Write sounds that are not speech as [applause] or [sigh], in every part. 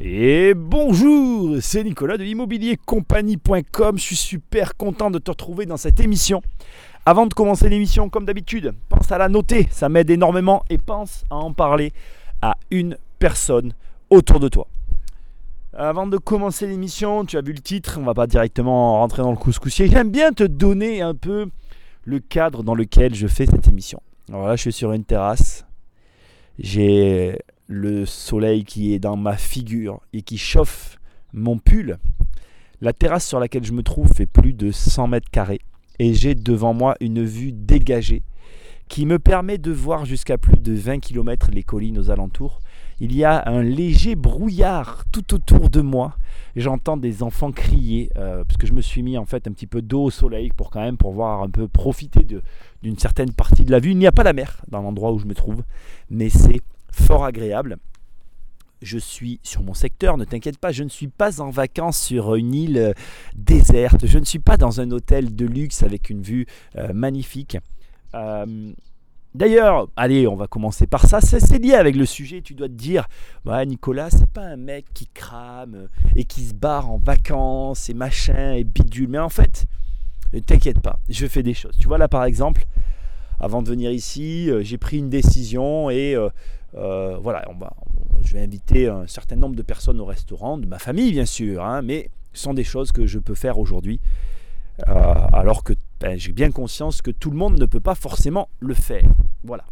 Et bonjour, c'est Nicolas de l'immobiliercompagnie.com. Je suis super content de te retrouver dans cette émission. Avant de commencer l'émission, comme d'habitude, pense à la noter, ça m'aide énormément et pense à en parler à une personne autour de toi. Avant de commencer l'émission, tu as vu le titre, on va pas directement rentrer dans le couscoussier. J'aime bien te donner un peu le cadre dans lequel je fais cette émission. Alors là, je suis sur une terrasse. J'ai le soleil qui est dans ma figure et qui chauffe mon pull. La terrasse sur laquelle je me trouve fait plus de 100 mètres carrés et j'ai devant moi une vue dégagée qui me permet de voir jusqu'à plus de 20 km les collines aux alentours. Il y a un léger brouillard tout autour de moi. J'entends des enfants crier euh, parce que je me suis mis en fait un petit peu d'eau au soleil pour quand même pour voir un peu profiter d'une certaine partie de la vue. Il n'y a pas la mer dans l'endroit où je me trouve, mais c'est fort agréable. Je suis sur mon secteur, ne t'inquiète pas, je ne suis pas en vacances sur une île euh, déserte, je ne suis pas dans un hôtel de luxe avec une vue euh, magnifique. Euh, d'ailleurs, allez, on va commencer par ça. C'est lié avec le sujet. Tu dois te dire, ouais, Nicolas, c'est pas un mec qui crame et qui se barre en vacances et machin et bidule. Mais en fait, ne t'inquiète pas, je fais des choses. Tu vois là, par exemple, avant de venir ici, j'ai pris une décision et voilà, on va, je vais inviter un certain nombre de personnes au restaurant, de ma famille bien sûr, hein, mais ce sont des choses que je peux faire aujourd'hui, euh, alors que ben, j'ai bien conscience que tout le monde ne peut pas forcément le faire. Voilà.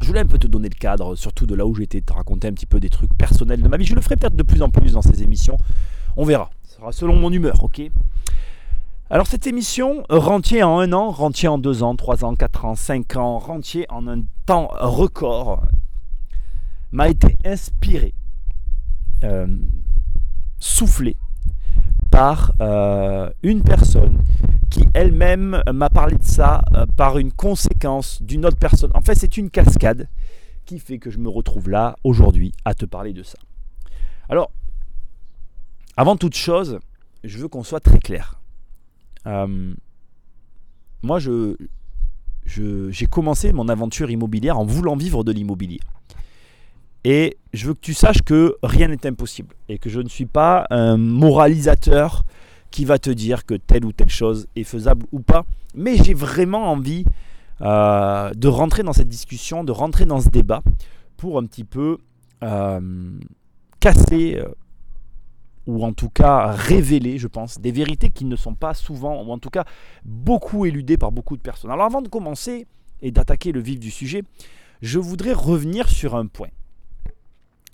Je voulais un peu te donner le cadre, surtout de là où j'étais, te raconter un petit peu des trucs personnels de ma vie. Je le ferai peut-être de plus en plus dans ces émissions. On verra. Ce sera selon mon humeur, ok? Alors cette émission, rentier en un an, rentier en deux ans, trois ans, quatre ans, cinq ans, rentier en un temps record, m'a été inspiré, euh, soufflé par euh, une personne qui elle-même m'a parlé de ça euh, par une conséquence d'une autre personne. En fait, c'est une cascade qui fait que je me retrouve là aujourd'hui à te parler de ça. Alors, avant toute chose, je veux qu'on soit très clair. moi, je, j'ai commencé mon aventure immobilière en voulant vivre de l'immobilier. Et je veux que tu saches que rien n'est impossible et que je ne suis pas un moralisateur qui va te dire que telle ou telle chose est faisable ou pas. Mais j'ai vraiment envie euh, de rentrer dans cette discussion, de rentrer dans ce débat pour un petit peu euh, casser euh, ou en tout cas révéler, je pense, des vérités qui ne sont pas souvent, ou en tout cas beaucoup éludées par beaucoup de personnes. Alors avant de commencer et d'attaquer le vif du sujet, je voudrais revenir sur un point.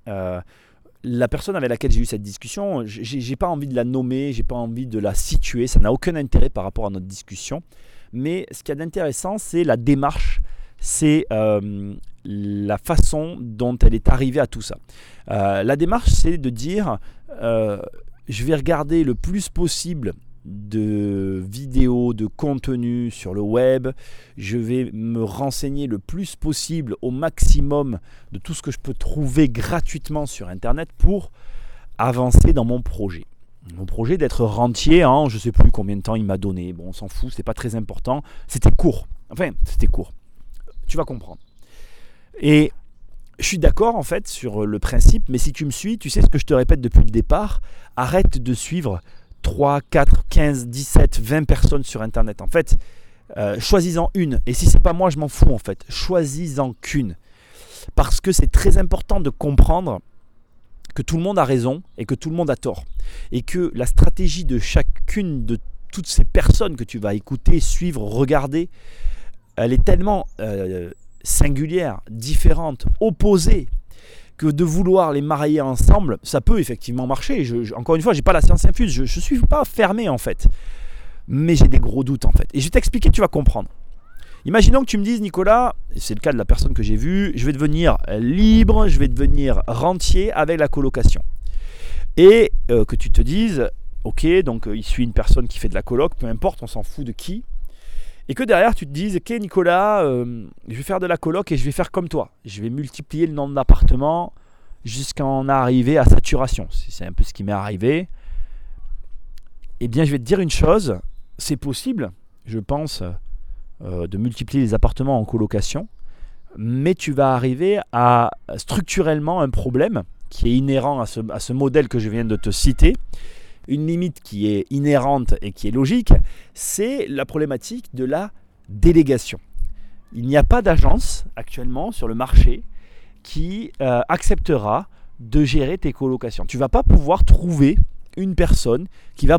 Euh, la personne avec laquelle j'ai eu cette discussion, j'ai pas envie de la nommer, j'ai pas envie de la situer, ça n'a aucun intérêt par rapport à notre discussion. Mais ce qui est intéressant, c'est la démarche, c'est euh, la façon dont elle est arrivée à tout ça. Euh, la démarche, c'est de dire, je vais regarder le plus possible de vidéos, de contenu sur le web. Je vais me renseigner le plus possible au maximum de tout ce que je peux trouver gratuitement sur Internet pour avancer dans mon projet. Mon projet d'être rentier en je ne sais plus combien de temps il m'a donné. Bon, on s'en fout, c'est pas très important. C'était court. Enfin, c'était court. Tu vas comprendre. Et je suis d'accord en fait sur le principe, mais si tu me suis, tu sais ce que je te répète depuis le départ, arrête de suivre 3, 4, 15, 17, 20 personnes sur Internet. En fait, euh, choisis-en une. Et si c'est pas moi, je m'en fous en fait. Choisis-en qu'une. Parce que c'est très important de comprendre que tout le monde a raison et que tout le monde a tort. Et que la stratégie de chacune de toutes ces personnes que tu vas écouter, suivre, regarder, elle est tellement euh, singulière, différente, opposée que de vouloir les marier ensemble, ça peut effectivement marcher. encore une fois, j'ai pas la science infuse, je ne suis pas fermé en fait. Mais j'ai des gros doutes en fait. Et je vais t'expliquer, tu vas comprendre. Imaginons que tu me dises, Nicolas, c'est le cas de la personne que j'ai vue, je vais devenir libre, je vais devenir rentier avec la colocation. Et euh, que tu te dises, ok, donc euh, il suit une personne qui fait de la coloc, peu importe, on s'en fout de qui, et que derrière tu te dises, ok Nicolas, euh, je vais faire de la coloc et je vais faire comme toi. Je vais multiplier le nombre d'appartements jusqu'à en arriver à saturation. C'est un peu ce qui m'est arrivé. Eh bien, je vais te dire une chose, c'est possible, je pense, euh, de multiplier les appartements en colocation, mais tu vas arriver à structurellement un problème qui est inhérent à ce, à ce modèle que je viens de te citer, une limite qui est inhérente et qui est logique, c'est la problématique de la délégation. Il n'y a pas d'agence actuellement sur le marché qui euh, acceptera de gérer tes colocations. Tu vas pas pouvoir trouver une personne qui va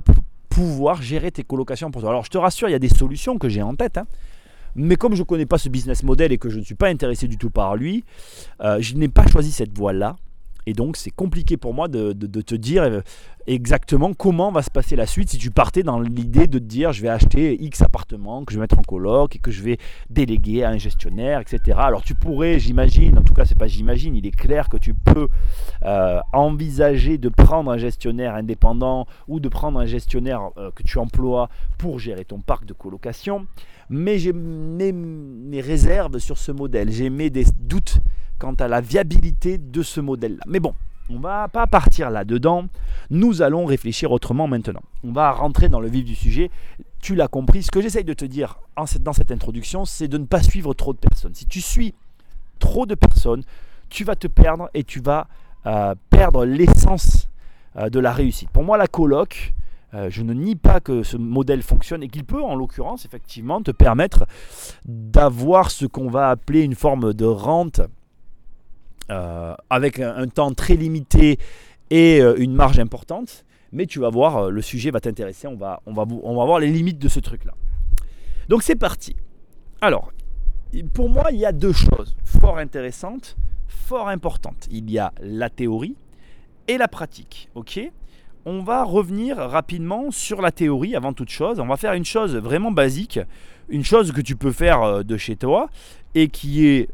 pouvoir gérer tes colocations pour toi. Alors je te rassure, il y a des solutions que j'ai en tête. Hein. mais comme je ne connais pas ce business model et que je ne suis pas intéressé du tout par lui, euh, je n'ai pas choisi cette voie-là. Et donc c'est compliqué pour moi de, te dire euh, exactement comment va se passer la suite si tu partais dans l'idée de te dire je vais acheter X appartements que je vais mettre en coloc et que je vais déléguer à un gestionnaire, etc. Alors tu pourrais, j'imagine, en tout cas c'est pas j'imagine, il est clair que tu peux euh, envisager de prendre un gestionnaire indépendant ou de prendre un gestionnaire euh, que tu emploies pour gérer ton parc de colocation. Mais j'ai mes, réserves sur ce modèle, j'ai mes doutes quant à la viabilité de ce modèle-là. Mais bon, on ne va pas partir là-dedans. Nous allons réfléchir autrement maintenant. On va rentrer dans le vif du sujet. Tu l'as compris, ce que j'essaye de te dire dans cette introduction, c'est de ne pas suivre trop de personnes. Si tu suis trop de personnes, tu vas te perdre et tu vas euh, perdre l'essence euh, de la réussite. Pour moi, la coloc, euh, je ne nie pas que ce modèle fonctionne et qu'il peut, en l'occurrence, effectivement, te permettre d'avoir ce qu'on va appeler une forme de rente avec un, temps très limité et euh, une marge importante. Mais tu vas voir, euh, le sujet va t'intéresser, on va, on, va, on va voir les limites de ce truc-là. Donc c'est parti. Alors, pour moi, il y a deux choses fort intéressantes, fort importantes. Il y a la théorie et la pratique. Ok? On va revenir rapidement sur la théorie avant toute chose. On va faire une chose vraiment basique, une chose que tu peux faire de chez toi et qui est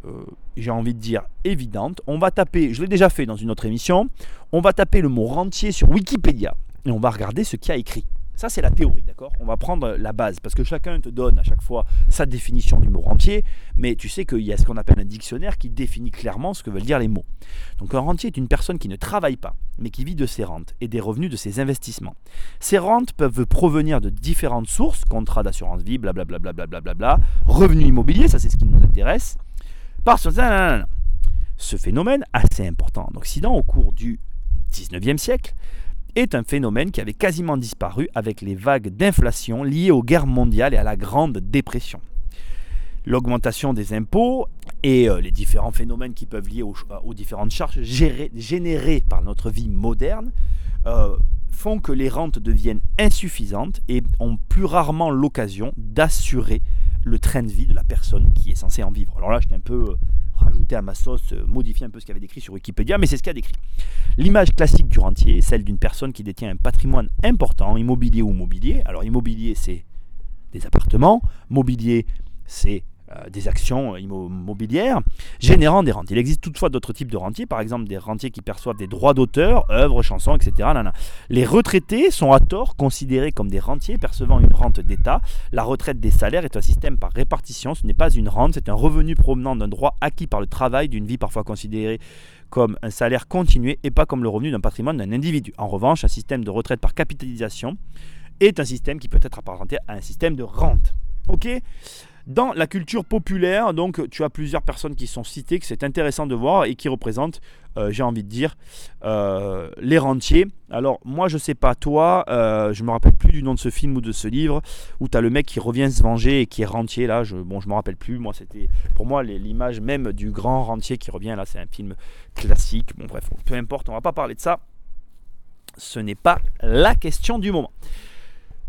j'ai envie de dire, évidente. On va taper, je l'ai déjà fait dans une autre émission, on va taper le mot rentier sur Wikipédia et on va regarder ce qu'il y a écrit. Ça, c'est la théorie, d'accord? On va prendre la base, parce que chacun te donne à chaque fois sa définition du mot rentier, mais tu sais qu'il y a ce qu'on appelle un dictionnaire qui définit clairement ce que veulent dire les mots. Donc un rentier est une personne qui ne travaille pas, mais qui vit de ses rentes et des revenus de ses investissements. Ces rentes peuvent provenir de différentes sources, contrats d'assurance vie, blablabla, bla, revenus immobiliers, ça c'est ce qui nous intéresse, ce phénomène assez important en Occident au cours du 19e siècle est un phénomène qui avait quasiment disparu avec les vagues d'inflation liées aux guerres mondiales et à la Grande Dépression. L'augmentation des impôts et euh, les différents phénomènes qui peuvent lier aux, différentes charges générées par notre vie moderne euh, font que les rentes deviennent insuffisantes et ont plus rarement l'occasion d'assurer le train de vie de la personne qui est censée en vivre. Alors là, je t'ai un peu rajouté à ma sauce, euh, modifié un peu ce qu'il avait décrit sur Wikipédia, mais c'est ce qu'il a décrit. L'image classique du rentier est celle d'une personne qui détient un patrimoine important, immobilier ou mobilier. Alors immobilier, c'est des appartements, mobilier, c'est des actions immobilières générant des rentes. Il existe toutefois d'autres types de rentiers, par exemple des rentiers qui perçoivent des droits d'auteur, œuvres, chansons, etc. Les retraités sont à tort considérés comme des rentiers percevant une rente d'État. La retraite des salaires est un système par répartition, ce n'est pas une rente, c'est un revenu provenant d'un droit acquis par le travail d'une vie parfois considérée comme un salaire continué et pas comme le revenu d'un patrimoine d'un individu. En revanche, un système de retraite par capitalisation est un système qui peut être apparenté à un système de rente. Ok? Dans la culture populaire, donc tu as plusieurs personnes qui sont citées, que c'est intéressant de voir et qui représentent, euh, j'ai envie de dire, euh, les rentiers. Alors moi je sais pas toi, euh, je me rappelle plus du nom de ce film ou de ce livre, où tu as le mec qui revient se venger et qui est rentier là, je, bon je me rappelle plus, moi c'était pour moi l'image même du grand rentier qui revient là, c'est un film classique, bon bref, peu importe, on va pas parler de ça, ce n'est pas la question du moment.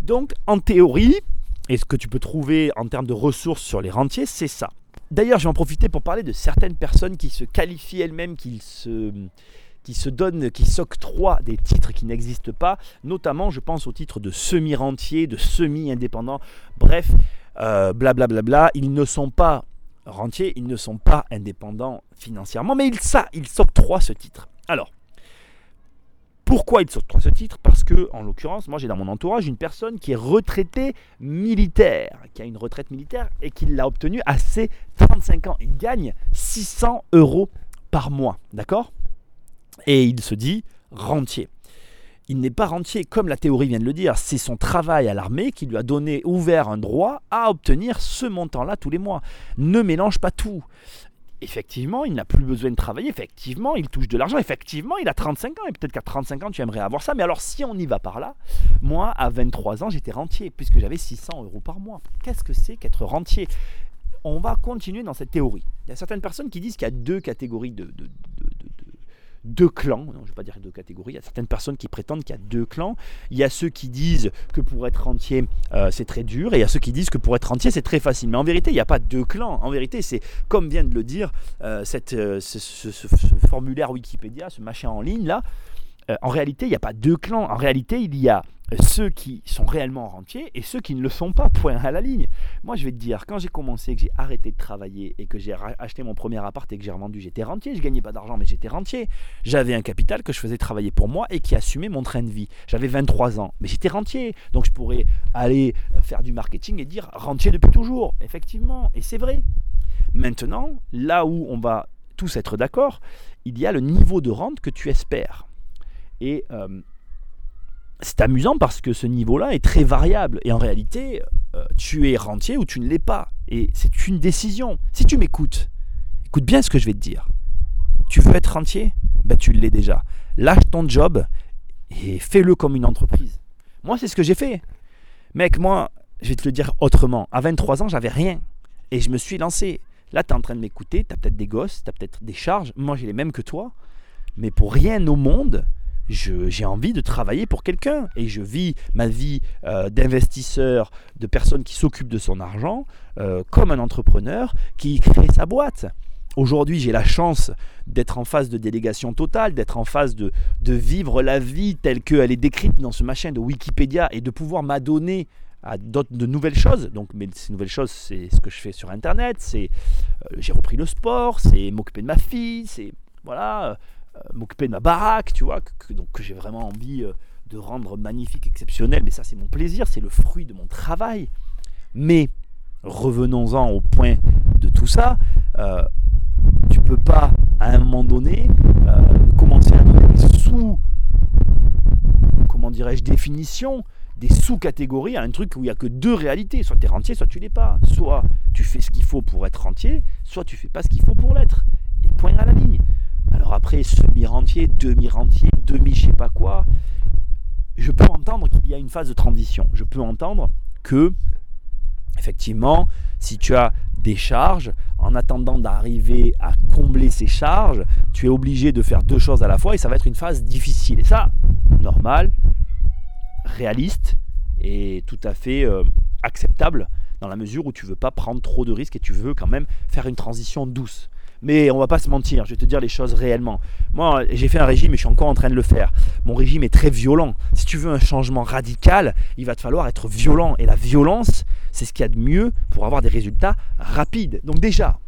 Donc en théorie, et ce que tu peux trouver en termes de ressources sur les rentiers, c'est ça. D'ailleurs, je vais en profiter pour parler de certaines personnes qui se qualifient elles-mêmes, qui se, qui se donnent, qui s'octroient des titres qui n'existent pas. Notamment, je pense au titre de semi-rentier, de semi-indépendant. Bref, blablabla. Euh, ils ne sont pas rentiers, ils ne sont pas indépendants financièrement, mais ils, ça, ils s'octroient ce titre. Alors, pourquoi il saute ce titre Parce que, en l'occurrence, moi j'ai dans mon entourage une personne qui est retraitée militaire, qui a une retraite militaire et qui l'a obtenue à ses 35 ans. Il gagne 600 euros par mois, d'accord? Et il se dit rentier. Il n'est pas rentier, comme la théorie vient de le dire, c'est son travail à l'armée qui lui a donné, ouvert un droit à obtenir ce montant-là tous les mois. Ne mélange pas tout effectivement, il n'a plus besoin de travailler, effectivement, il touche de l'argent, effectivement, il a 35 ans, et peut-être qu'à 35 ans, tu aimerais avoir ça. Mais alors, si on y va par là, moi, à 23 ans, j'étais rentier, puisque j'avais 600 euros par mois. Qu'est-ce que c'est qu'être rentier? On va continuer dans cette théorie. Il y a certaines personnes qui disent qu'il y a deux catégories de, de, deux clans, je ne vais pas dire deux catégories, il y a certaines personnes qui prétendent qu'il y a deux clans. Il y a ceux qui disent que pour être entier, euh, c'est très dur, et il y a ceux qui disent que pour être entier, c'est très facile. Mais en vérité, il n'y a pas deux clans. En vérité, c'est, comme vient de le dire euh, cette, euh, ce, formulaire Wikipédia, ce machin en ligne là, en réalité, il n'y a pas deux clans. En réalité, il y a ceux qui sont réellement rentiers et ceux qui ne le sont pas, point à la ligne. Moi, je vais te dire, quand j'ai commencé, que j'ai arrêté de travailler et que j'ai acheté mon premier appart et que j'ai revendu, j'étais rentier, je gagnais pas d'argent, mais j'étais rentier. J'avais un capital que je faisais travailler pour moi et qui assumait mon train de vie. J'avais 23 ans, mais j'étais rentier. Donc, je pourrais aller faire du marketing et dire rentier depuis toujours. Effectivement, et c'est vrai. Maintenant, là où on va tous être d'accord, il y a le niveau de rente que tu espères. Et euh, c'est amusant parce que ce niveau-là est très variable. Et en réalité, euh, tu es rentier ou tu ne l'es pas. Et c'est une décision. Si tu m'écoutes, écoute bien ce que je vais te dire. Tu veux être rentier? Ben, Tu l'es déjà. Lâche ton job et fais-le comme une entreprise. Moi, c'est ce que j'ai fait. Mec, moi, je vais te le dire autrement. À 23 ans, j'avais rien. Et je me suis lancé. Là, tu es en train de m'écouter. Tu as peut-être des gosses, tu as peut-être des charges. Moi, j'ai les mêmes que toi. Mais pour rien au monde, j'ai envie de travailler pour quelqu'un et je vis ma vie euh, d'investisseur, de personne qui s'occupe de son argent, euh, comme un entrepreneur qui crée sa boîte. Aujourd'hui, j'ai la chance d'être en phase de délégation totale, d'être en phase de, de vivre la vie telle qu'elle est décrite dans ce machin de Wikipédia et de pouvoir m'adonner à de nouvelles choses. Donc, mais ces nouvelles choses, c'est ce que je fais sur Internet. C'est euh, j'ai repris le sport, c'est m'occuper de ma fille, c'est voilà m'occuper de ma baraque, tu vois, que, donc, que j'ai vraiment envie euh, de rendre magnifique, exceptionnel. Mais ça, c'est mon plaisir, c'est le fruit de mon travail. Mais revenons-en au point de tout ça. Euh, tu peux pas, à un moment donné, commencer à donner des sous, comment dirais-je, définition, des sous-catégories à un truc où il n'y a que deux réalités. Soit tu es rentier, soit tu l'es pas. Soit tu fais ce qu'il faut pour être rentier, soit tu fais pas ce qu'il faut pour l'être. Et point à la ligne. Alors après, semi-rentier, demi-rentier, demi je sais pas quoi, je peux entendre qu'il y a une phase de transition. Je peux entendre que, effectivement, si tu as des charges, en attendant d'arriver à combler ces charges, tu es obligé de faire deux choses à la fois et ça va être une phase difficile. Et ça, normal, réaliste et tout à fait euh, acceptable dans la mesure où tu veux pas prendre trop de risques et tu veux quand même faire une transition douce. Mais on va pas se mentir, je vais te dire les choses réellement. Moi, j'ai fait un régime et je suis encore en train de le faire. Mon régime est très violent. Si tu veux un changement radical, il va te falloir être violent. Et la violence, c'est ce qu'il y a de mieux pour avoir des résultats rapides. Donc déjà,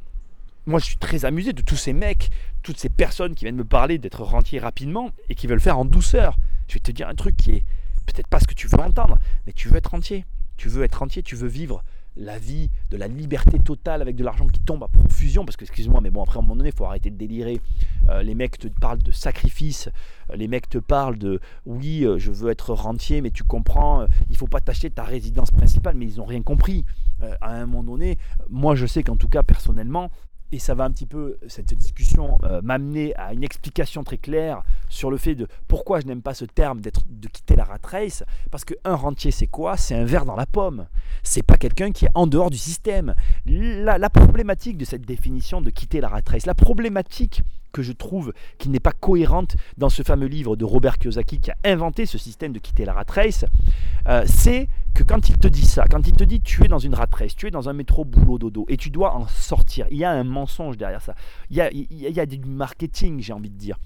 moi je suis très amusé de tous ces mecs, toutes ces personnes qui viennent me parler d'être rentiers rapidement et qui veulent faire en douceur. Je vais te dire un truc qui est peut-être pas ce que tu veux entendre, mais tu veux être entier. Tu veux être entier, tu veux vivre la vie, de la liberté totale avec de l'argent qui tombe à profusion, parce que excuse-moi, mais bon, après à un moment donné, il faut arrêter de délirer. Euh, les mecs te parlent de sacrifice, euh, les mecs te parlent de oui, euh, je veux être rentier, mais tu comprends, il faut pas t'acheter ta résidence principale, mais ils n'ont rien compris. à un moment donné, moi je sais qu'en tout cas, personnellement, et ça va un petit peu, cette discussion, euh, m'amener à une explication très claire sur le fait de pourquoi je n'aime pas ce terme d'être, de quitter la rat race. Parce qu'un rentier, c'est quoi? C'est un verre dans la pomme. C'est pas quelqu'un qui est en dehors du système. La, problématique de cette définition de quitter la rat race, la problématique que je trouve qui n'est pas cohérente dans ce fameux livre de Robert Kiyosaki qui a inventé ce système de quitter la rat race, euh, c'est que quand il te dit ça, quand il te dit tu es dans une rat race, tu es dans un métro boulot dodo et tu dois en sortir, il y a un mensonge derrière ça. Il y a du marketing, j'ai envie de dire.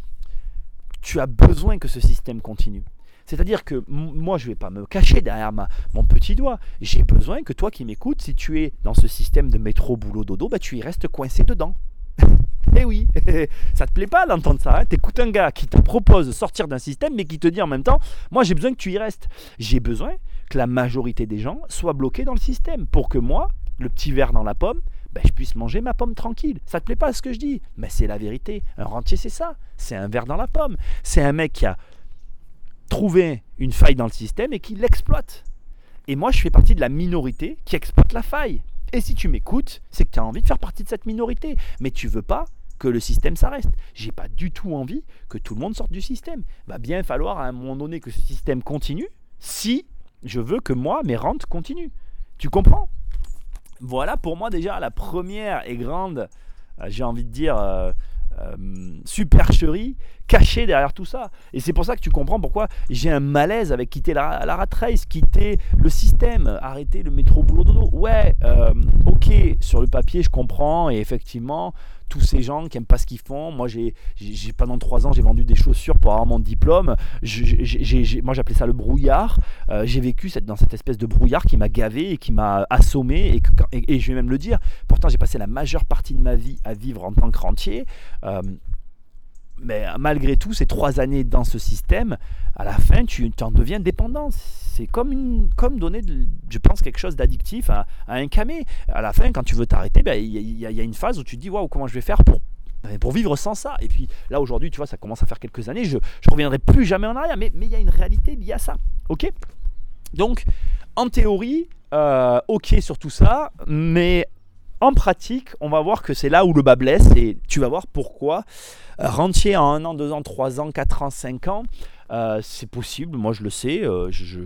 Tu as besoin que ce système continue. C'est-à-dire que moi, je ne vais pas me cacher derrière ma, mon petit doigt. J'ai besoin que toi qui m'écoutes, si tu es dans ce système de métro, boulot, dodo, bah, tu y restes coincé dedans. [laughs] Eh oui, [laughs] ça te plaît pas d'entendre ça. Hein T'écoutes un gars qui te propose de sortir d'un système, mais qui te dit en même temps, moi j'ai besoin que tu y restes. J'ai besoin que la majorité des gens soient bloqués dans le système pour que moi, le petit verre dans la pomme, ben, je puisse manger ma pomme tranquille. Ça te plaît pas ce que je dis? Mais c'est la vérité. Un rentier, c'est ça. C'est un verre dans la pomme. C'est un mec qui a trouvé une faille dans le système et qui l'exploite. Et moi, je fais partie de la minorité qui exploite la faille. Et si tu m'écoutes, c'est que tu as envie de faire partie de cette minorité. Mais tu veux pas que le système s'arrête. J'ai pas du tout envie que tout le monde sorte du système. Va bien falloir à un moment donné que ce système continue si je veux que moi, mes rentes continuent. Tu comprends? Voilà pour moi déjà la première et grande, euh, j'ai envie de dire, euh, euh, supercherie cachée derrière tout ça. Et c'est pour ça que tu comprends pourquoi j'ai un malaise avec quitter la, la rat race, quitter le système, arrêter le métro boulot dodo. Ouais, euh, ok, sur le papier, je comprends. Et effectivement, tous ces gens qui n'aiment pas ce qu'ils font. Moi, j'ai, pendant trois ans, j'ai vendu des chaussures pour avoir mon diplôme. moi, j'appelais ça le brouillard. Euh, j'ai vécu cette, dans cette espèce de brouillard qui m'a gavé et qui m'a assommé. Et, je vais même le dire, pourtant, j'ai passé la majeure partie de ma vie à vivre en tant que rentier. Euh, mais malgré tout, ces trois années dans ce système, à la fin, tu, en deviens dépendant. C'est comme, comme donner, je pense, quelque chose d'addictif à, un camé. À la fin, quand tu veux t'arrêter, ben, il y, a une phase où tu te dis, waouh, comment je vais faire pour, ben, pour vivre sans ça? Et puis là, aujourd'hui, tu vois, ça commence à faire quelques années, je ne reviendrai plus jamais en arrière, mais il y a une réalité liée à ça. Ok? Donc, en théorie, euh, ok sur tout ça, mais en pratique, on va voir que c'est là où le bas blesse et tu vas voir pourquoi. Euh, rentier en 1 an, 2 ans, 3 ans, 4 ans, 5 ans, euh, c'est possible, moi je le sais. Euh, je,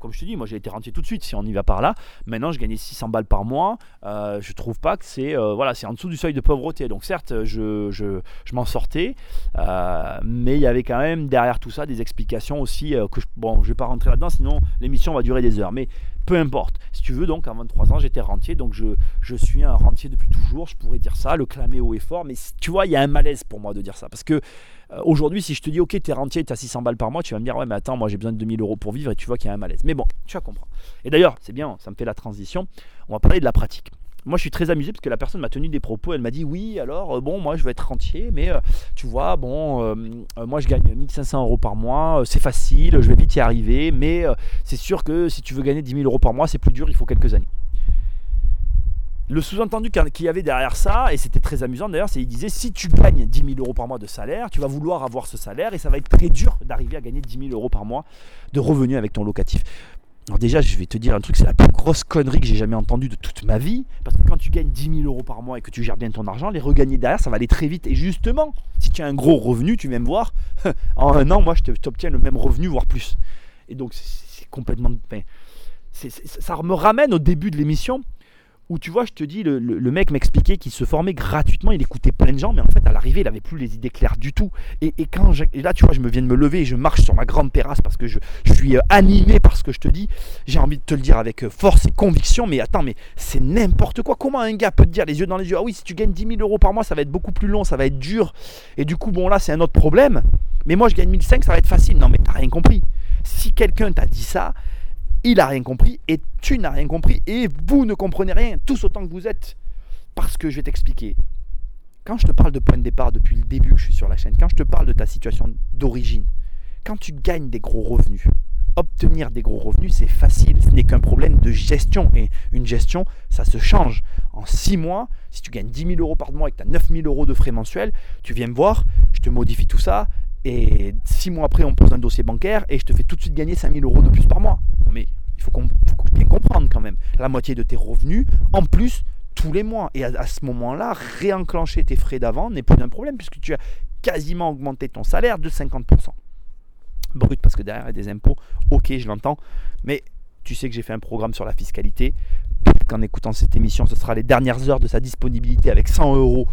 comme je te dis, moi j'ai été rentier tout de suite si on y va par là. Maintenant, je gagnais 600 balles par mois. Je trouve pas que c'est voilà, c'est en dessous du seuil de pauvreté. Donc certes, je, je, je m'en sortais, mais il y avait quand même derrière tout ça des explications aussi que je, bon, je vais pas rentrer là-dedans, sinon l'émission va durer des heures. Mais peu importe. Si tu veux, donc, à 23 ans, j'étais rentier, donc je, suis un rentier depuis toujours, je pourrais dire ça, le clamer haut et fort, mais tu vois, il y a un malaise pour moi de dire ça. Parce que euh, aujourd'hui, si je te dis, ok, t'es rentier, t'as 600 balles par mois, tu vas me dire, ouais, mais attends, moi j'ai besoin de 2000 euros pour vivre, et tu vois qu'il y a un malaise. Mais bon, tu vas comprendre. Et d'ailleurs, c'est bien, ça me fait la transition, on va parler de la pratique. Moi, je suis très amusé parce que la personne m'a tenu des propos. Elle m'a dit Oui, alors, euh, bon, moi, je vais être rentier, mais euh, tu vois, bon, moi, je gagne 1500 euros par mois, c'est facile, je vais vite y arriver, mais c'est sûr que si tu veux gagner 10 000 euros par mois, c'est plus dur, il faut quelques années. Le sous-entendu qu'il y avait derrière ça, et c'était très amusant d'ailleurs, c'est qu'il disait si tu gagnes 10 000 euros par mois de salaire, tu vas vouloir avoir ce salaire et ça va être très dur d'arriver à gagner 10 000 euros par mois de revenus avec ton locatif. Alors déjà, je vais te dire un truc, c'est la plus grosse connerie que j'ai jamais entendue de toute ma vie. Parce que quand tu gagnes 10 000 euros par mois et que tu gères bien ton argent, les regagner derrière, ça va aller très vite. Et justement, si tu as un gros revenu, tu viens me voir, [laughs] en un an, moi, je t'obtiens le même revenu, voire plus. Et donc, c'est complètement... ça me ramène au début de l'émission où tu vois, je te dis, le, mec m'expliquait qu'il se formait gratuitement, il écoutait plein de gens, mais en fait, à l'arrivée, il n'avait plus les idées claires du tout. Et, quand là, tu vois, je me viens de me lever et je marche sur ma grande terrasse parce que je, suis euh, animé par ce que je te dis. J'ai envie de te le dire avec euh, force et conviction, mais attends, mais c'est n'importe quoi. Comment un gars peut te dire les yeux dans les yeux, ah oui, si tu gagnes 10 000 euros par mois, ça va être beaucoup plus long, ça va être dur. Et du coup, bon, là, c'est un autre problème. Mais moi, je gagne 1005, ça va être facile. Non, mais t'as rien compris. Si quelqu'un t'a dit ça, il n'a rien compris et tu n'as rien compris et vous ne comprenez rien, tous autant que vous êtes. Parce que je vais t'expliquer. Quand je te parle de point de départ depuis le début que je suis sur la chaîne, quand je te parle de ta situation d'origine, quand tu gagnes des gros revenus, obtenir des gros revenus, c'est facile. Ce n'est qu'un problème de gestion. Et une gestion, ça se change. En 6 mois, si tu gagnes 10 000 euros par mois et que tu as 9 000 euros de frais mensuels, tu viens me voir, je te modifie tout ça. Et 6 mois après, on pose un dossier bancaire et je te fais tout de suite gagner 5 000 euros de plus par mois. Non mais il faut, qu'on, bien comprendre quand même. La moitié de tes revenus, en plus, tous les mois. Et à, ce moment-là, réenclencher tes frais d'avant n'est plus un problème puisque tu as quasiment augmenté ton salaire de 50%. Brut parce que derrière il y a des impôts, ok je l'entends, mais tu sais que j'ai fait un programme sur la fiscalité. Peut-être qu'en écoutant cette émission, ce sera les dernières heures de sa disponibilité avec 100 euros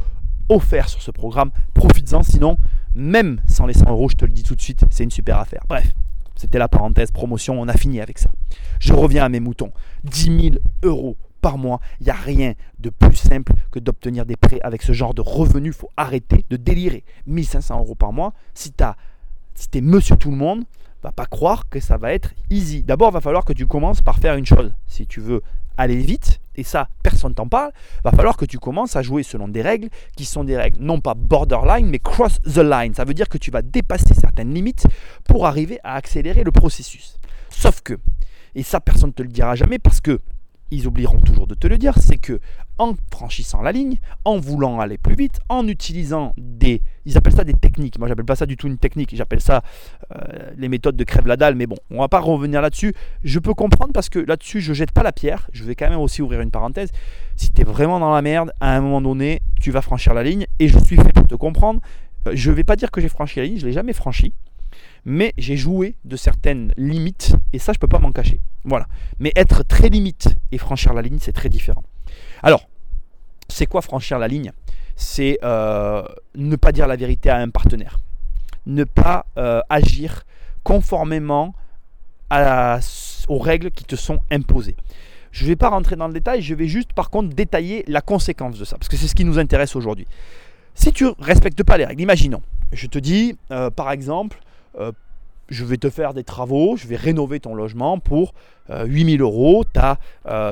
offerts sur ce programme. Profites-en, sinon, même sans les 100 euros, je te le dis tout de suite, c'est une super affaire. Bref, c'était la parenthèse promotion, on a fini avec ça. Je reviens à mes moutons. 10 000 euros par mois. Il n'y a rien de plus simple que d'obtenir des prêts avec ce genre de revenus. Faut arrêter de délirer. 1500 euros par mois, si tu si es monsieur tout le monde, va pas croire que ça va être easy. D'abord, il va falloir que tu commences par faire une chose. Si tu veux aller vite, et ça, personne t'en parle, va falloir que tu commences à jouer selon des règles qui sont des règles non pas borderline, mais cross the line. Ça veut dire que tu vas dépasser certaines limites pour arriver à accélérer le processus. Sauf que, et ça, personne ne te le dira jamais parce que ils oublieront toujours de te le dire, c'est que en franchissant la ligne, en voulant aller plus vite, en utilisant des, ils appellent ça des techniques. Moi, j'appelle pas ça du tout une technique. J'appelle ça euh, les méthodes de crève la dalle. Mais bon, on va pas revenir là-dessus. Je peux comprendre parce que là-dessus, je jette pas la pierre. Je vais quand même aussi ouvrir une parenthèse. Si tu es vraiment dans la merde, à un moment donné, tu vas franchir la ligne. Et je suis fait pour te comprendre. Euh, je vais pas dire que j'ai franchi la ligne. Je l'ai jamais franchi mais j'ai joué de certaines limites et ça je peux pas m'en cacher. Voilà. Mais être très limite et franchir la ligne, c'est très différent. Alors, c'est quoi franchir la ligne? C'est euh, ne pas dire la vérité à un partenaire, ne pas euh, agir conformément aux règles qui te sont imposées. Je ne vais pas rentrer dans le détail, je vais juste par contre détailler la conséquence de ça, parce que c'est ce qui nous intéresse aujourd'hui. Si tu respectes pas les règles, imaginons, je te dis euh, par exemple, je vais te faire des travaux, je vais rénover ton logement pour 8000 euh, euros. Tu as,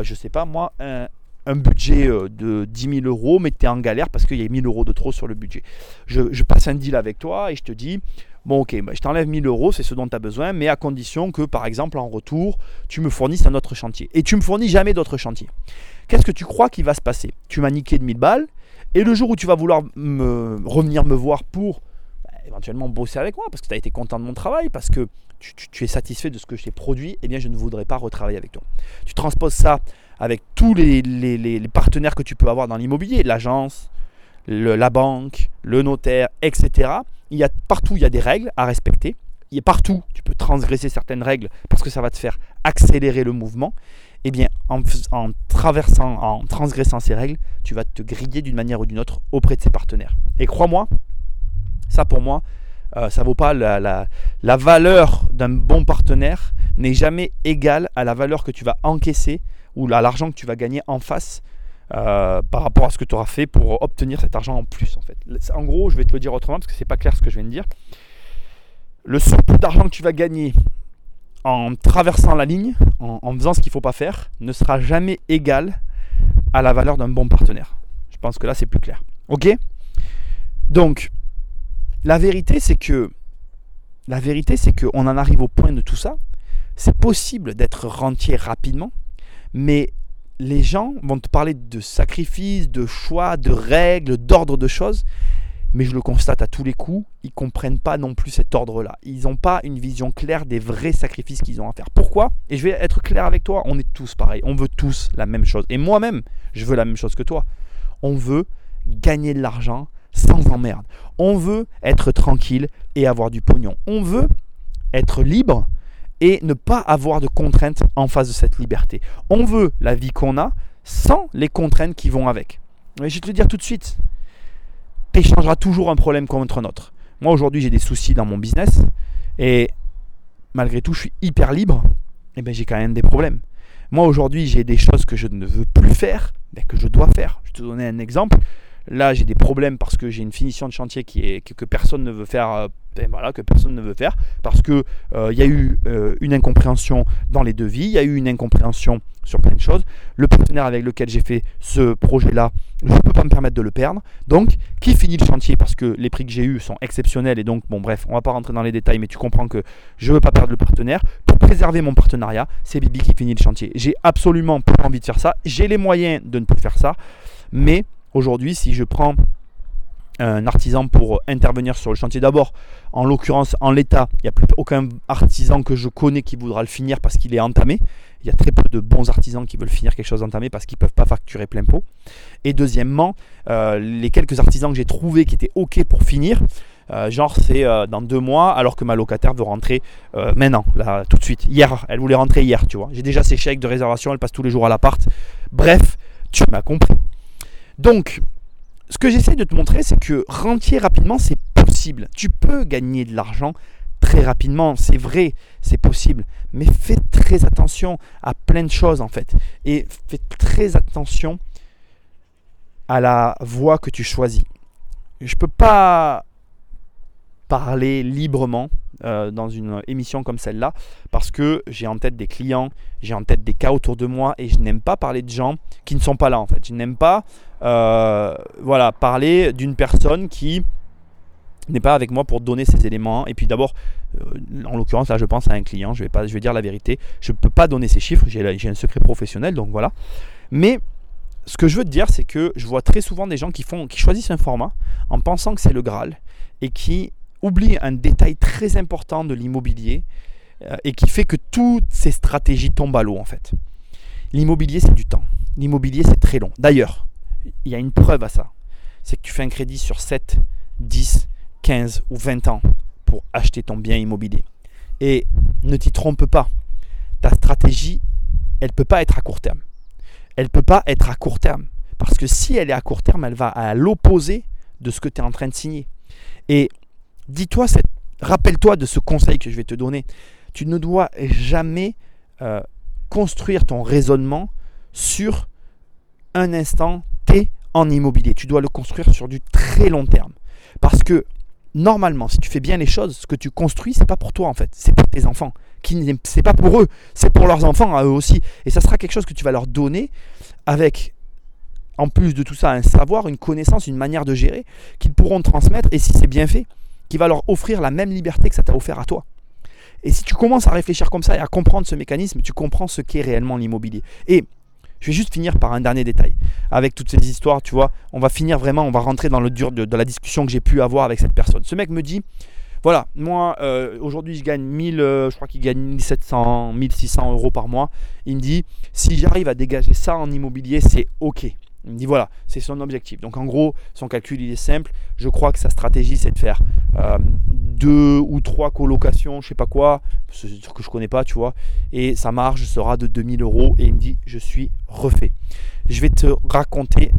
je sais pas moi, un, budget de 10 000 euros, mais tu es en galère parce qu'il y a 1000 euros de trop sur le budget. Je, passe un deal avec toi et je te dis, bon ok, bah, je t'enlève 1000 euros, c'est ce dont tu as besoin, mais à condition que par exemple en retour, tu me fournisses un autre chantier. Et tu me fournis jamais d'autres chantiers. Qu'est-ce que tu crois qui va se passer? Tu m'as niqué de 1000 balles, et le jour où tu vas vouloir me, revenir me voir pour éventuellement bosser avec moi parce que tu as été content de mon travail, parce que tu, es satisfait de ce que j'ai produit, eh bien je ne voudrais pas retravailler avec toi. Tu transposes ça avec tous les, partenaires que tu peux avoir dans l'immobilier, l'agence, la banque, le notaire, etc. Il y a, partout, il y a des règles à respecter. Il y a partout, tu peux transgresser certaines règles parce que ça va te faire accélérer le mouvement. Eh bien, en, traversant, en transgressant ces règles, tu vas te griller d'une manière ou d'une autre auprès de ces partenaires. Et crois-moi, ça pour moi, euh, ça vaut pas la, valeur d'un bon partenaire n'est jamais égale à la valeur que tu vas encaisser ou l'argent que tu vas gagner en face euh, par rapport à ce que tu auras fait pour obtenir cet argent en plus en fait. En gros, je vais te le dire autrement parce que c'est pas clair ce que je viens de dire. Le surplus d'argent que tu vas gagner en traversant la ligne, en, en faisant ce qu'il ne faut pas faire, ne sera jamais égal à la valeur d'un bon partenaire. Je pense que là c'est plus clair. Ok? Donc, la vérité, c'est que la vérité, c'est qu'on en arrive au point de tout ça. C'est possible d'être rentier rapidement, mais les gens vont te parler de sacrifices, de choix, de règles, d'ordre de choses, mais je le constate à tous les coups, ils ne comprennent pas non plus cet ordre-là. Ils n'ont pas une vision claire des vrais sacrifices qu'ils ont à faire. Pourquoi? Et je vais être clair avec toi, on est tous pareils, on veut tous la même chose. Et moi-même, je veux la même chose que toi. On veut gagner de l'argent sans emmerde. On veut être tranquille et avoir du pognon. On veut être libre et ne pas avoir de contraintes en face de cette liberté. On veut la vie qu'on a sans les contraintes qui vont avec. Mais je vais te le dire tout de suite. Tu échangeras toujours un problème contre un autre. Moi aujourd'hui j'ai des soucis dans mon business et malgré tout je suis hyper libre. Et bien j'ai quand même des problèmes. Moi aujourd'hui j'ai des choses que je ne veux plus faire, mais que je dois faire. Je vais te donner un exemple. Là, j'ai des problèmes parce que j'ai une finition de chantier qui est, que, personne ne veut faire. Euh, ben personne ne veut faire parce que euh, il y a eu euh, une incompréhension dans les devis, il y a eu une incompréhension sur plein de choses. Le partenaire avec lequel j'ai fait ce projet-là, je ne peux pas me permettre de le perdre. Donc, qui finit le chantier? Parce que les prix que j'ai eus sont exceptionnels et donc, bon, bref, on va pas rentrer dans les détails, mais tu comprends que je ne veux pas perdre le partenaire. Pour préserver mon partenariat, c'est Bibi qui finit le chantier. J'ai absolument pas envie de faire ça. J'ai les moyens de ne plus faire ça, mais Aujourd'hui, si je prends un artisan pour intervenir sur le chantier d'abord, en l'occurrence en l'état, il n'y a plus aucun artisan que je connais qui voudra le finir parce qu'il est entamé. Il y a très peu de bons artisans qui veulent finir quelque chose entamé parce qu'ils ne peuvent pas facturer plein pot. Et deuxièmement, euh, les quelques artisans que j'ai trouvés qui étaient OK pour finir, euh, genre c'est euh, dans deux mois alors que ma locataire veut rentrer maintenant, là tout de suite. Hier, elle voulait rentrer hier, tu vois. J'ai déjà ses chèques de réservation, elle passe tous les jours à l'appart. Bref, tu m'as compris. Donc, ce que j'essaie de te montrer, c'est que rentier rapidement, c'est possible. Tu peux gagner de l'argent très rapidement, c'est vrai, c'est possible. Mais fais très attention à plein de choses en fait. Et fais très attention à la voie que tu choisis. Je ne peux pas parler librement euh, dans une émission comme celle-là parce que j'ai en tête des clients, j'ai en tête des cas autour de moi et je n'aime pas parler de gens qui ne sont pas là en fait. Je n'aime pas voilà, parler d'une personne qui n'est pas avec moi pour donner ces éléments. Et puis d'abord, euh, en l'occurrence, là, je pense à un client, je vais, pas, je vais dire la vérité. Je ne peux pas donner ces chiffres, j'ai un secret professionnel, donc voilà. Mais ce que je veux te dire, c'est que je vois très souvent des gens qui, font, qui choisissent un format en pensant que c'est le Graal et qui oublient un détail très important de l'immobilier euh, et qui fait que toutes ces stratégies tombent à l'eau en fait. L'immobilier, c'est du temps. L'immobilier, c'est très long. D'ailleurs, il y a une preuve à ça. C'est que tu fais un crédit sur 7, 10, 15 ou 20 ans pour acheter ton bien immobilier. Et ne t'y trompe pas. Ta stratégie, elle ne peut pas être à court terme. Elle ne peut pas être à court terme. Parce que si elle est à court terme, elle va à l'opposé de ce que tu es en train de signer. Et dis-toi, rappelle-toi de ce conseil que je vais te donner. Tu ne dois jamais euh, construire ton raisonnement sur un instant En immobilier. Tu dois le construire sur du très long terme. Parce que normalement, si tu fais bien les choses, ce que tu construis, c'est pas pour toi en fait, c'est pour tes enfants. Qui c'est pas pour eux, c'est pour leurs enfants à eux aussi. Et ça sera quelque chose que tu vas leur donner avec, en plus de tout ça, un savoir, une connaissance, une manière de gérer qu'ils pourront transmettre. Et si c'est bien fait, qui va leur offrir la même liberté que ça t'a offert à toi. Et si tu commences à réfléchir comme ça et à comprendre ce mécanisme, tu comprends ce qu'est réellement l'immobilier. Et je vais juste finir par un dernier détail. Avec toutes ces histoires, tu vois, on va finir vraiment, on va rentrer dans le dur de, la discussion que j'ai pu avoir avec cette personne. Ce mec me dit, voilà, moi euh, aujourd'hui je gagne 1000, euh, je crois qu'il gagne 1700, 1600 euros par mois. Il me dit, si j'arrive à dégager ça en immobilier, c'est ok. Il me dit voilà, c'est son objectif. Donc en gros, son calcul il est simple. Je crois que sa stratégie c'est de faire euh, deux ou trois colocations, je sais pas quoi, sûr que je connais pas, tu vois. Et sa marge sera de 2000 euros. Et il me dit je suis refait. Je vais te raconter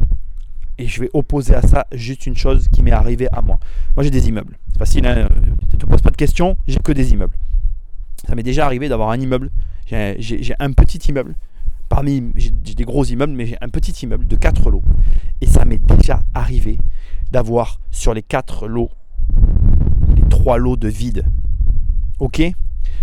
et je vais opposer à ça juste une chose qui m'est arrivée à moi. Moi j'ai des immeubles. C'est facile, hein ne te pose pas de questions, j'ai que des immeubles. Ça m'est déjà arrivé d'avoir un immeuble. J'ai un petit immeuble parmi, j'ai des gros immeubles, mais j'ai un petit immeuble de 4 lots. Et ça m'est déjà arrivé d'avoir sur les 4 lots, les 3 lots de vide. Ok?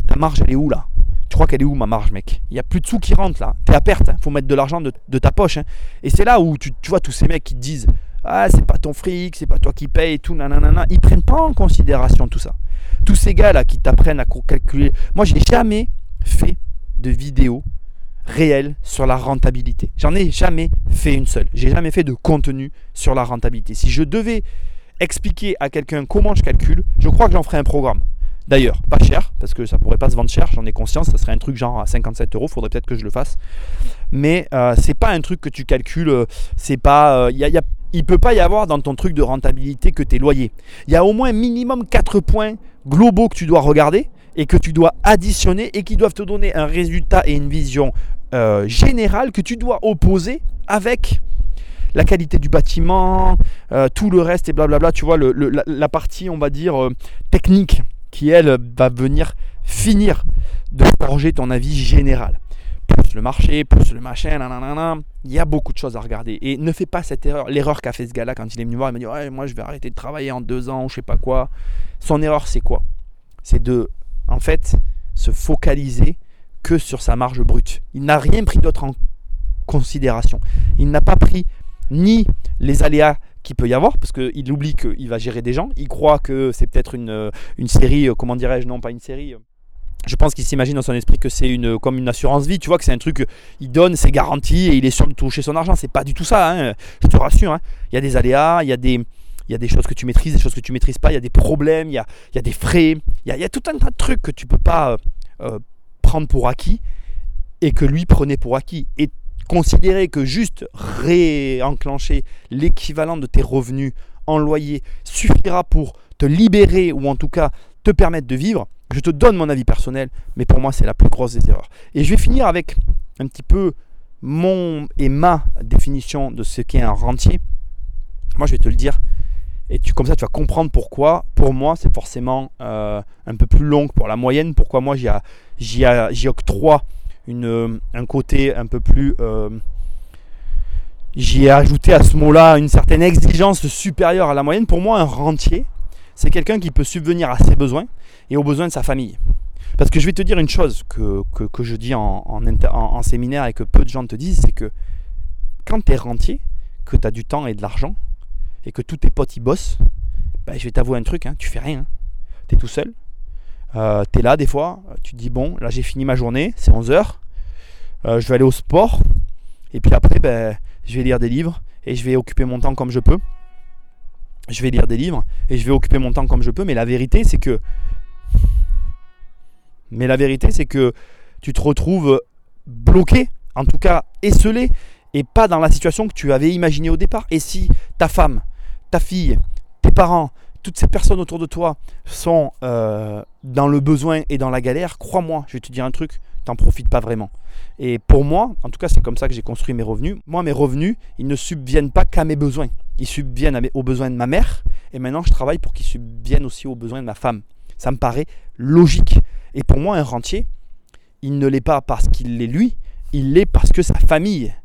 Ta marge, elle est où là? Tu crois qu'elle est où ma marge, mec? Il n'y a plus de sous qui rentrent là. T'es à perte, hein. faut mettre de l'argent de, ta poche. Hein. Et c'est là où tu, vois tous ces mecs qui te disent Ah, c'est pas ton fric, c'est pas toi qui paye et tout, nanana. Ils prennent pas en considération tout ça. Tous ces gars là qui t'apprennent à calculer. Moi, j'ai jamais fait de vidéo réel sur la rentabilité. J'en ai jamais fait une seule. J'ai jamais fait de contenu sur la rentabilité. Si je devais expliquer à quelqu'un comment je calcule, je crois que j'en ferais un programme. D'ailleurs, pas cher, parce que ça pourrait pas se vendre cher, j'en ai conscience, ça serait un truc genre à 57 euros, faudrait peut-être que je le fasse. Mais euh, c'est pas un truc que tu calcules, euh, c'est pas. Il euh, il peut pas y avoir dans ton truc de rentabilité que tes loyers. Il y a au moins minimum 4 points globaux que tu dois regarder et que tu dois additionner et qui doivent te donner un résultat et une vision euh, générale que tu dois opposer avec la qualité du bâtiment, euh, tout le reste et blablabla. Tu vois, la, partie, on va dire, euh, technique qui, elle, va venir finir de forger ton avis général. Plus le marché, plus le machin, nanana, il y a beaucoup de choses à regarder. Et ne fais pas cette erreur. L'erreur qu'a fait ce gars-là quand il est venu voir, il m'a dit ouais, Moi, je vais arrêter de travailler en deux ans, ou je sais pas quoi. Son erreur, c'est quoi? C'est de, en fait, se focaliser que sur sa marge brute. Il n'a rien pris d'autre en considération. Il n'a pas pris ni les aléas qu'il peut y avoir, parce qu'il oublie qu'il va gérer des gens. Il croit que c'est peut-être une, euh, une série, euh, comment dirais-je, non pas une série. Euh, je pense qu'il s'imagine dans son esprit que c'est une comme une assurance vie, tu vois, que c'est un truc, il donne ses garanties et il est sûr de toucher son argent. C'est pas du tout ça, hein, je te rassure. Hein. Il y a des aléas, il y a des, il y a des choses que tu maîtrises, des choses que tu maîtrises pas, il y a des problèmes, il y a, il y a des frais, il y a, tout un tas de trucs que tu peux pas prendre pour acquis et que lui prenait pour acquis. Et considérer que juste réenclencher l'équivalent de tes revenus en loyer suffira pour te libérer ou en tout cas te permettre de vivre, je te donne mon avis personnel, mais pour moi c'est la plus grosse des erreurs. Et je vais finir avec un petit peu mon et ma définition de ce qu'est un rentier. Moi je vais te le dire, et tu, comme ça, tu vas comprendre pourquoi, pour moi, c'est forcément euh, un peu plus long que pour la moyenne. Pourquoi moi, j'y octroie une, un côté un peu plus... Euh, j'y ai ajouté à ce mot-là une certaine exigence supérieure à la moyenne. Pour moi, un rentier, c'est quelqu'un qui peut subvenir à ses besoins et aux besoins de sa famille. Parce que je vais te dire une chose que, que, je dis en, en, en, séminaire et que peu de gens te disent, c'est que quand tu es rentier, que tu as du temps et de l'argent, et que tous tes potes y bossent, bah, je vais t'avouer un truc, hein, tu fais rien. Tu es tout seul. Euh, tu es là des fois, tu te dis bon, là j'ai fini ma journée, c'est 11h. Euh, je vais aller au sport. Et puis après, ben, je vais lire des livres et je vais occuper mon temps comme je peux. Je vais lire des livres et je vais occuper mon temps comme je peux. Mais la vérité, c'est que. Mais la vérité, c'est que tu te retrouves bloqué, en tout cas esselé, et pas dans la situation que tu avais imaginée au départ. Et si ta femme, ta fille, tes parents, toutes ces personnes autour de toi sont euh, dans le besoin et dans la galère, crois-moi, je vais te dire un truc, t'en profites pas vraiment. Et pour moi, en tout cas, c'est comme ça que j'ai construit mes revenus. Moi, mes revenus, ils ne subviennent pas qu'à mes besoins. Ils subviennent aux besoins de ma mère. Et maintenant, je travaille pour qu'ils subviennent aussi aux besoins de ma femme. Ça me paraît logique. Et pour moi, un rentier, il ne l'est pas parce qu'il l'est lui, il l'est parce que sa famille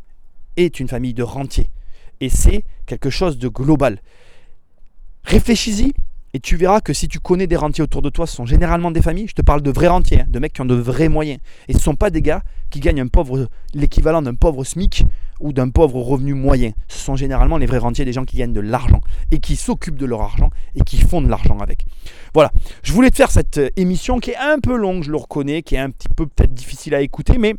est une famille de rentiers. Et c'est quelque chose de global. Réfléchis-y et tu verras que si tu connais des rentiers autour de toi, ce sont généralement des familles. Je te parle de vrais rentiers, hein, de mecs qui ont de vrais moyens. Et ce ne sont pas des gars qui gagnent un pauvre, l'équivalent d'un pauvre SMIC ou d'un pauvre revenu moyen. Ce sont généralement les vrais rentiers, des gens qui gagnent de l'argent et qui s'occupent de leur argent et qui font de l'argent avec. Voilà, je voulais te faire cette euh, émission qui est un peu longue, je le reconnais, qui est un petit peu peut-être difficile à écouter, mais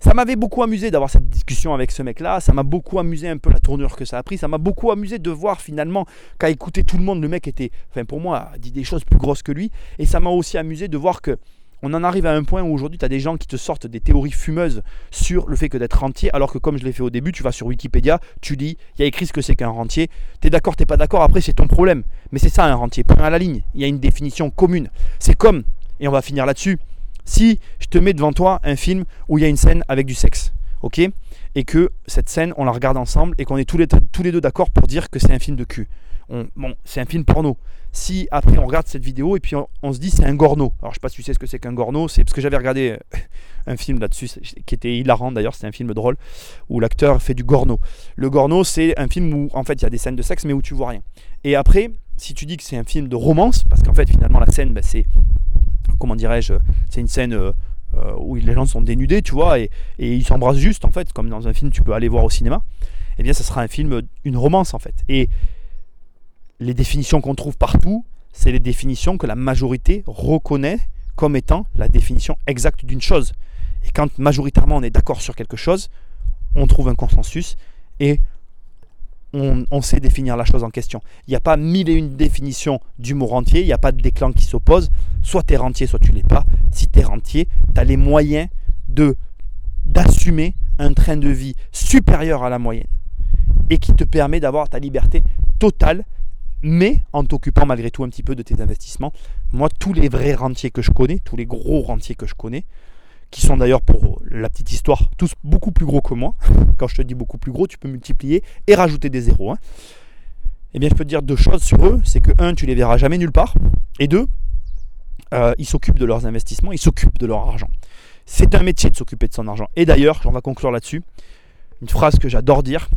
ça m'avait beaucoup amusé d'avoir cette discussion avec ce mec-là. Ça m'a beaucoup amusé un peu la tournure que ça a pris. Ça m'a beaucoup amusé de voir finalement qu'à écouter tout le monde, le mec était, enfin pour moi, dit des choses plus grosses que lui. Et ça m'a aussi amusé de voir que on en arrive à un point où aujourd'hui tu as des gens qui te sortent des théories fumeuses sur le fait que d'être rentier, alors que comme je l'ai fait au début, tu vas sur Wikipédia, tu dis, il y a écrit ce que c'est qu'un rentier. Tu es d'accord, t'es pas d'accord, après c'est ton problème. Mais c'est ça un rentier, point à la ligne. Il y a une définition commune. C'est comme, et on va finir là-dessus, si je te mets devant toi un film où il y a une scène avec du sexe, ok Et que cette scène, on la regarde ensemble et qu'on est tous les, tous les deux d'accord pour dire que c'est un film de cul. bon, c'est un film porno. Si après on regarde cette vidéo et puis on, se dit c'est un gorno. Alors je sais pas si tu sais ce que c'est qu'un gorno, c'est parce que j'avais regardé euh, [laughs] un film là-dessus qui était hilarant d'ailleurs, c'est un film drôle où l'acteur fait du gorno. Le gorno c'est un film où en fait il y a des scènes de sexe mais où tu vois rien. Et après, si tu dis que c'est un film de romance, parce qu'en fait finalement la scène ben, c'est comment dirais-je, c'est une scène euh, euh, où les gens sont dénudés, tu vois, et, ils s'embrassent juste, en fait, comme dans un film tu peux aller voir au cinéma, eh bien, ça sera un film, une romance, en fait. Et les définitions qu'on trouve partout, c'est les définitions que la majorité reconnaît comme étant la définition exacte d'une chose. Et quand majoritairement on est d'accord sur quelque chose, on trouve un consensus et on, sait définir la chose en question. Il n'y a pas mille et une définitions du mot rentier, il n'y a pas de déclan qui s'oppose. Soit tu es rentier, soit tu l'es pas. Si tu es rentier, tu as les moyens de d'assumer un train de vie supérieur à la moyenne et qui te permet d'avoir ta liberté totale, mais en t'occupant malgré tout un petit peu de tes investissements. Moi, tous les vrais rentiers que je connais, tous les gros rentiers que je connais, qui sont d'ailleurs pour la petite histoire tous beaucoup plus gros que moi. [laughs] Quand je te dis beaucoup plus gros, tu peux multiplier et rajouter des zéros. Hein. Eh bien, je peux te dire deux choses sur eux. C'est que, un, tu les verras jamais nulle part. Et deux, euh, ils s'occupent de leurs investissements, ils s'occupent de leur argent. C'est un métier de s'occuper de son argent. Et d'ailleurs, on va conclure là-dessus, une phrase que j'adore dire.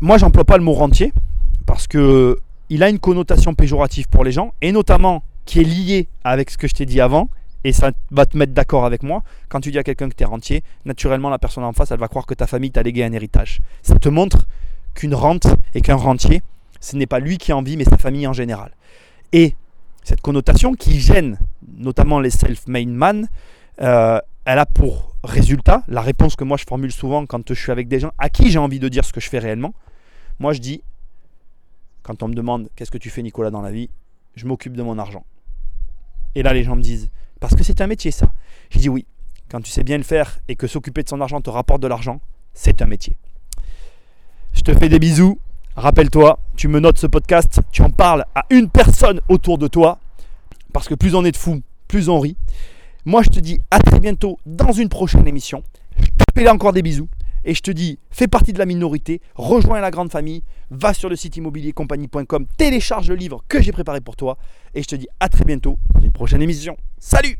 Moi, j'emploie pas le mot rentier parce que il a une connotation péjorative pour les gens et notamment qui est liée avec ce que je t'ai dit avant et ça va te mettre d'accord avec moi. Quand tu dis à quelqu'un que tu es rentier, naturellement, la personne en face, elle va croire que ta famille t'a légué un héritage. Ça te montre qu'une rente et qu'un rentier, ce n'est pas lui qui en vit, mais sa famille en général. Et cette connotation qui gêne notamment les self-made man, euh, elle a pour résultat la réponse que moi je formule souvent quand je suis avec des gens à qui j'ai envie de dire ce que je fais réellement. Moi je dis, quand on me demande qu'est-ce que tu fais Nicolas dans la vie, je m'occupe de mon argent. Et là les gens me disent, parce que c'est un métier, ça. J'ai dit oui. Quand tu sais bien le faire et que s'occuper de son argent te rapporte de l'argent, c'est un métier. Je te fais des bisous. Rappelle-toi, tu me notes ce podcast, tu en parles à une personne autour de toi. Parce que plus on est de fous, plus on rit. Moi, je te dis à très bientôt dans une prochaine émission. Je te fais encore des bisous. Et je te dis, fais partie de la minorité, rejoins la grande famille, va sur le site immobiliercompagnie.com, télécharge le livre que j'ai préparé pour toi. Et je te dis à très bientôt dans une prochaine émission. Salut